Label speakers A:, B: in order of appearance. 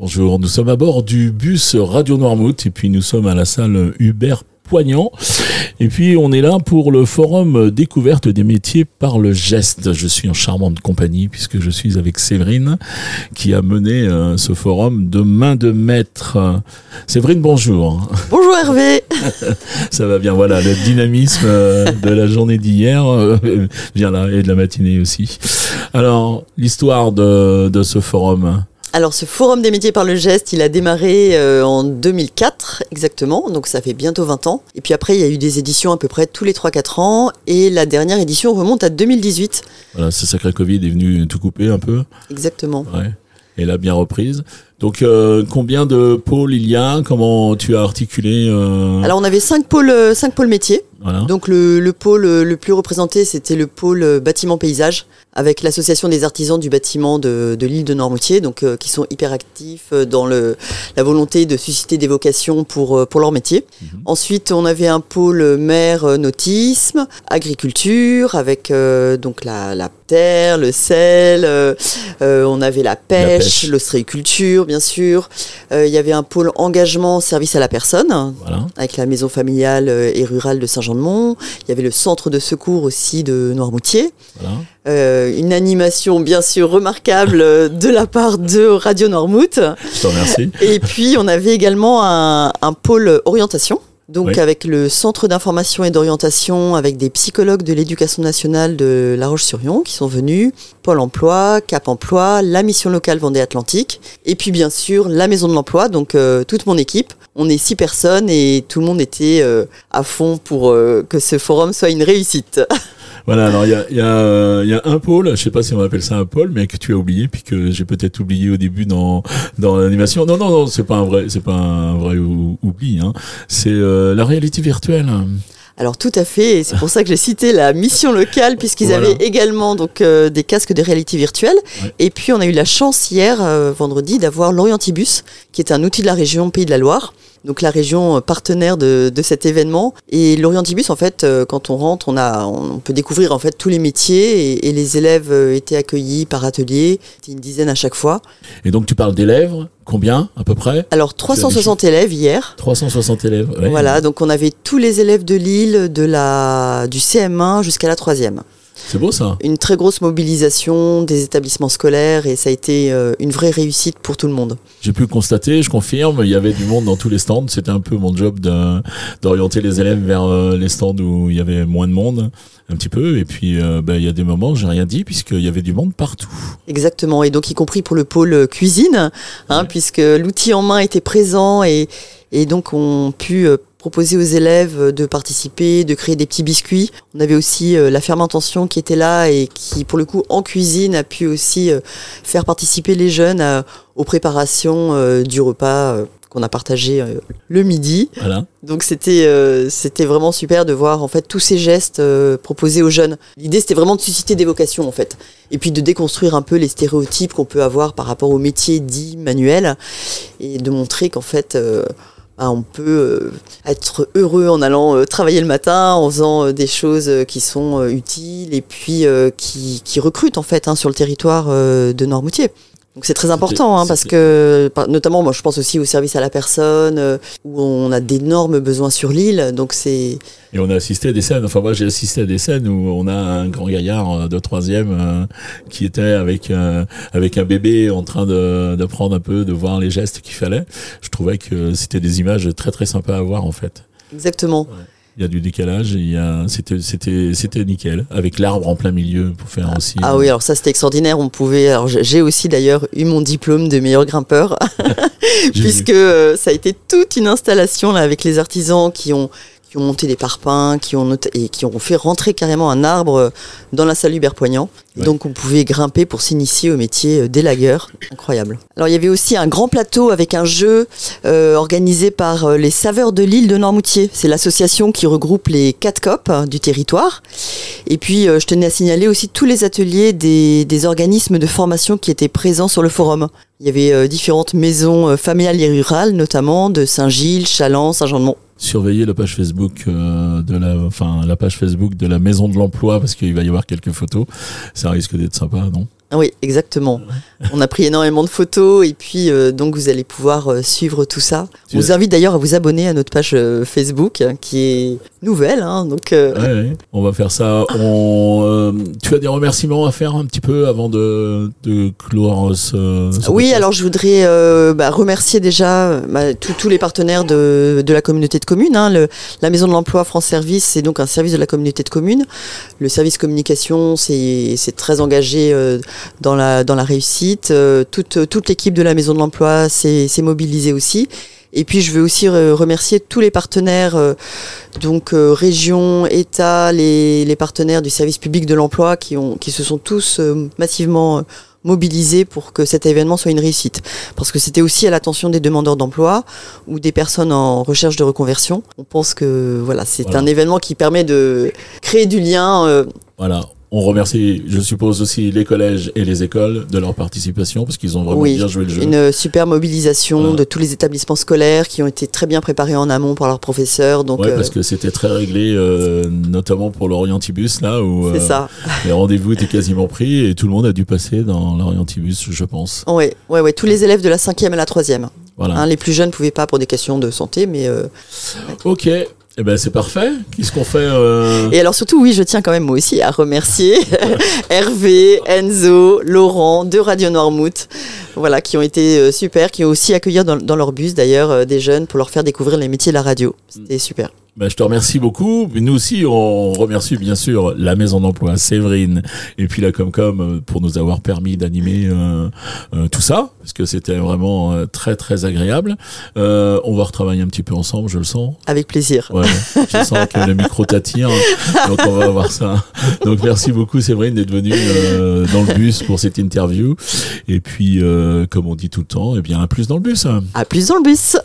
A: Bonjour, nous sommes à bord du bus Radio Noirmouth et puis nous sommes à la salle Hubert Poignant. Et puis on est là pour le forum découverte des métiers par le geste. Je suis en charmante compagnie puisque je suis avec Séverine qui a mené euh, ce forum de main de maître. Séverine, bonjour.
B: Bonjour Hervé.
A: Ça va bien, voilà, le dynamisme euh, de la journée d'hier euh, vient là et de la matinée aussi. Alors, l'histoire de, de ce forum.
B: Alors ce forum des métiers par le geste, il a démarré euh, en 2004 exactement, donc ça fait bientôt 20 ans. Et puis après, il y a eu des éditions à peu près tous les 3-4 ans, et la dernière édition remonte à 2018.
A: Voilà, ce sacré Covid est venu tout couper un peu.
B: Exactement.
A: Ouais. Et là, bien reprise. Donc, euh, combien de pôles il y a? Comment tu as articulé euh...
B: Alors, on avait cinq pôles, euh, cinq pôles métiers.
A: Voilà.
B: Donc, le, le pôle le plus représenté, c'était le pôle bâtiment paysage, avec l'association des artisans du bâtiment de, de l'île de Normoutier, donc euh, qui sont hyper actifs dans le, la volonté de susciter des vocations pour, pour leur métier.
A: Mhm.
B: Ensuite, on avait un pôle mer euh, nautisme, agriculture, avec euh, donc la, la terre, le sel, euh, euh, on avait la pêche, l'ostréiculture, bien sûr. Euh, il y avait un pôle engagement, service à la personne,
A: Voilà.
B: avec la maison familiale euh, et rurale de Saint-Jean-de-Mont. Il y avait le centre de secours aussi de Noirmoutier.
A: voilà.
B: Euh, une animation bien sûr remarquable euh, de la part de Radio Noirmouth.
A: Je te remercie.
B: Et puis on avait également un, un pôle orientation. Donc
A: Oui.
B: avec le centre d'information et d'orientation, avec des psychologues de l'éducation nationale de La Roche-sur-Yon qui sont venus, Pôle Emploi, Cap Emploi, la mission locale Vendée Atlantique, et puis bien sûr la Maison de l'Emploi, donc euh, toute mon équipe. On est six personnes et tout le monde était euh, à fond pour euh, que ce forum soit une réussite.
A: Voilà, alors il y a, il y, a, euh, il y a un pôle, je sais pas si on appelle ça un pôle, mais que tu as oublié, puis que j'ai peut-être oublié au début dans, dans l'animation. Non, non, non, c'est pas un vrai, c'est pas un vrai ou- oubli, hein. C'est euh, la réalité virtuelle.
B: Alors tout à fait, et c'est pour ça que j'ai cité la mission locale, puisqu'ils
A: Voilà.
B: avaient également donc euh, des casques de réalité virtuelle.
A: Ouais.
B: Et puis on a eu la chance hier, euh, vendredi, d'avoir l'Orientibus, qui est un outil de la région Pays de la Loire. Donc la région euh, partenaire de, de cet événement. Et l'Orientibus, en fait, euh, quand on rentre, on, a, on peut découvrir en fait tous les métiers et, et les élèves euh, étaient accueillis par atelier, c'était une dizaine à chaque fois.
A: Et donc tu parles d'élèves, combien à peu près?
B: Alors 360 élèves hier.
A: 360 élèves. ouais.
B: Voilà, donc on avait tous les élèves de Lille, de la, du CM1 jusqu'à la troisième.
A: C'est beau ça.
B: une très grosse mobilisation des établissements scolaires et ça a été euh, une vraie réussite pour tout le monde.
A: J'ai pu le constater, je confirme, il y avait du monde dans tous les stands. C'était un peu mon job d'orienter les élèves vers euh, les stands où il y avait moins de monde, un petit peu. Et puis, euh, bah, il y a des moments, j'ai rien dit, puisqu'il y avait du monde partout.
B: Exactement, et donc y compris pour le pôle cuisine, hein,
A: Ouais.
B: puisque l'outil en main était présent et, et donc on pu proposer aux élèves de participer, de créer des petits biscuits. On avait aussi euh, la fermentation qui était là et qui, pour le coup, en cuisine, a pu aussi euh, faire participer les jeunes à- aux préparations euh, du repas euh, qu'on a partagé euh, le midi.
A: Voilà.
B: Donc c'était euh, c'était vraiment super de voir en fait tous ces gestes euh, proposés aux jeunes. L'idée c'était vraiment de susciter des vocations en fait et puis de déconstruire un peu les stéréotypes qu'on peut avoir par rapport au métier dit manuel et de montrer qu'en fait euh, bah, on peut euh, être heureux en allant euh, travailler le matin, en faisant euh, des choses qui sont utiles et puis qui, recrutent en fait hein, sur le territoire de Noirmoutier. Donc c'est très important hein, parce que notamment moi je pense aussi au service à la personne euh, où on a d'énormes besoins sur l'île donc c'est
A: Et on a assisté à des scènes, enfin moi j'ai assisté à des scènes où on a un grand gaillard euh, de troisième euh, qui était avec euh, avec un bébé en train de d'apprendre un peu, de voir les gestes qu'il fallait. Je trouvais que c'était des images très très sympas à voir en fait.
B: exactement
A: Il y a du décalage, il y a c'était c'était c'était nickel avec l'arbre en plein milieu pour faire aussi.
B: Ah oui, alors ça c'était extraordinaire. On pouvait. Alors j'ai aussi d'ailleurs eu mon diplôme de meilleur grimpeur, puisque euh, ça a été toute une installation là avec les artisans qui ont qui ont monté des parpaings, qui ont not- et qui ont fait rentrer carrément un arbre euh, dans la salle Hubert Poignant.
A: Ouais.
B: Donc on pouvait grimper pour s'initier au métier euh, d'élagueur. Incroyable. Alors il y avait aussi un grand plateau avec un jeu euh, organisé par euh, les Saveurs de l'île de Normoutier. C'est l'association qui regroupe les quatre COP hein, du territoire. Et puis euh, je tenais à signaler aussi tous les ateliers des, des organismes de formation qui étaient présents sur le forum. Il y avait euh, différentes maisons familiales et rurales, notamment de Saint-Gilles, Chaland, Saint-Jean-de-Mont.
A: Surveiller la page Facebook euh, de la, enfin la page Facebook de la Maison de l'Emploi parce qu'il va y avoir quelques photos. Ça risque d'être sympa, non?
B: Oui, exactement. On a pris énormément de photos et puis euh, donc vous allez pouvoir euh, suivre tout ça. On vous invite d'ailleurs à vous abonner à notre page euh, Facebook hein, qui est nouvelle. hein, donc euh,
A: Ouais, ouais. On va faire ça. On, tu as des remerciements à faire un petit peu avant de, de clore ce, ce
B: Oui, alors je voudrais bah, remercier déjà bah, tous- les partenaires de, de la communauté de communes. hein. Le- la Maison de l'Emploi France Service, c'est donc un service de la communauté de communes. Le service communication, c'est c'est très engagé euh, dans, la, dans la réussite. Euh, toute toute l'équipe de la Maison de l'Emploi s'est mobilisée aussi. Et puis je veux aussi re- remercier tous les partenaires, euh, donc euh, région, État, les, les partenaires du service public de l'emploi qui, ont, qui se sont tous euh, massivement mobilisés pour que cet événement soit une réussite. Parce que c'était aussi à l'attention des demandeurs d'emploi ou des personnes en recherche de reconversion. On pense que voilà, c'est
A: Voilà.
B: un événement qui permet de créer du lien.
A: Voilà. On remercie, je suppose aussi les collèges et les écoles de leur participation parce qu'ils ont vraiment
B: Oui,
A: bien joué le jeu.
B: une super mobilisation
A: Voilà.
B: de tous les établissements scolaires qui ont été très bien préparés en amont par leurs professeurs. Donc
A: Ouais,
B: euh,
A: parce que c'était très réglé, euh, notamment pour l'Orientibus, là où euh,
B: ça.
A: les rendez-vous étaient quasiment pris et tout le monde a dû passer dans l'Orientibus, je pense.
B: Ouais, ouais, ouais. Tous les élèves de la cinquième à la troisième.
A: Voilà.
B: Hein, les plus jeunes ne pouvaient pas pour des questions de santé, mais euh,
A: Ok, eh ben c'est parfait. Qu'est-ce qu'on fait euh,
B: Et alors surtout, oui, je tiens quand même moi aussi à remercier Hervé, Enzo, Laurent de Radio Noirmouth, voilà, qui ont été euh, super, qui ont aussi accueilli dans, dans leur bus d'ailleurs euh, des jeunes pour leur faire découvrir les métiers de la radio. C'était super.
A: Ben, je te remercie beaucoup. Mais Nous aussi, on remercie bien sûr la Maison d'Emploi, Séverine, et puis la Comcom euh, pour nous avoir permis d'animer euh, euh, tout ça, parce que c'était vraiment euh, très très agréable. Euh, on va retravailler un petit peu ensemble, je le sens.
B: Avec plaisir.
A: Ouais, je sens que le micro t'attire, donc on va voir ça. Donc merci beaucoup Séverine d'être venue euh, dans le bus pour cette interview. Et puis, euh, comme on dit tout le temps, eh bien un plus dans le bus.
B: À plus dans le bus.